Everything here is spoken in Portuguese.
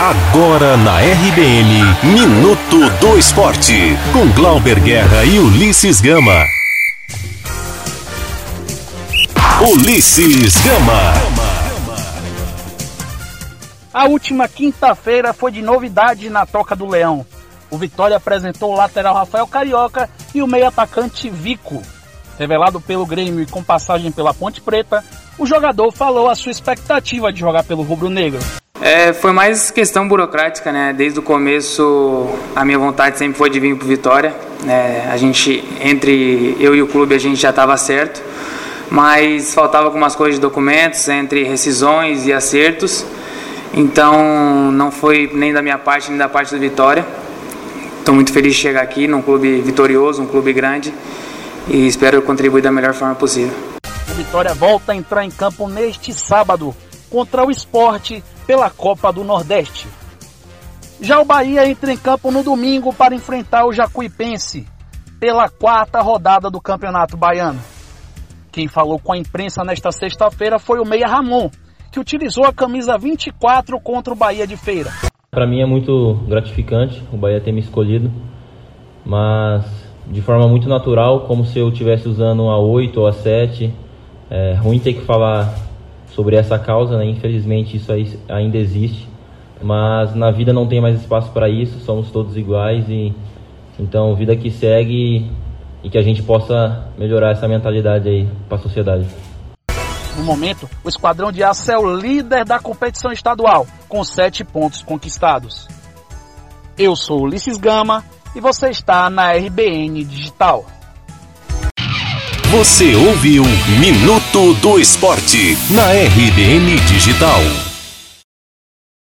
Agora na RBN, Minuto do Esporte, com Glauber Guerra e Ulisses Gama. Ulisses Gama. A última quinta-feira foi de novidade na Toca do Leão. O Vitória apresentou o lateral Rafael Carioca e o meio-atacante Vico. Revelado pelo Grêmio e com passagem pela Ponte Preta, o jogador falou a sua expectativa de jogar pelo Rubro Negro. É, foi mais questão burocrática, né? Desde o começo a minha vontade sempre foi de vir para Vitória. É, a gente, entre eu e o clube, a gente já estava certo, mas faltava algumas coisas de documentos, entre rescisões e acertos. Então não foi nem da minha parte nem da parte do Vitória. Estou muito feliz de chegar aqui num clube vitorioso, um clube grande e espero contribuir da melhor forma possível. O Vitória volta a entrar em campo neste sábado contra o esporte pela Copa do Nordeste. Já o Bahia entra em campo no domingo para enfrentar o Jacuipense pela quarta rodada do Campeonato Baiano. Quem falou com a imprensa nesta sexta-feira foi o Meia Ramon, que utilizou a camisa 24 contra o Bahia de Feira. Para mim é muito gratificante o Bahia ter me escolhido, mas de forma muito natural, como se eu estivesse usando a 8 ou a 7. É ruim ter que falar sobre essa causa, né? infelizmente isso ainda existe, mas na vida não tem mais espaço para isso, somos todos iguais e então vida que segue e que a gente possa melhorar essa mentalidade aí para a sociedade. No momento, o Esquadrão de Aço é o líder da competição estadual, com sete pontos conquistados. Eu sou Ulisses Gama e você está na RBN Digital. Você ouviu Minuto do Esporte na RBN Digital.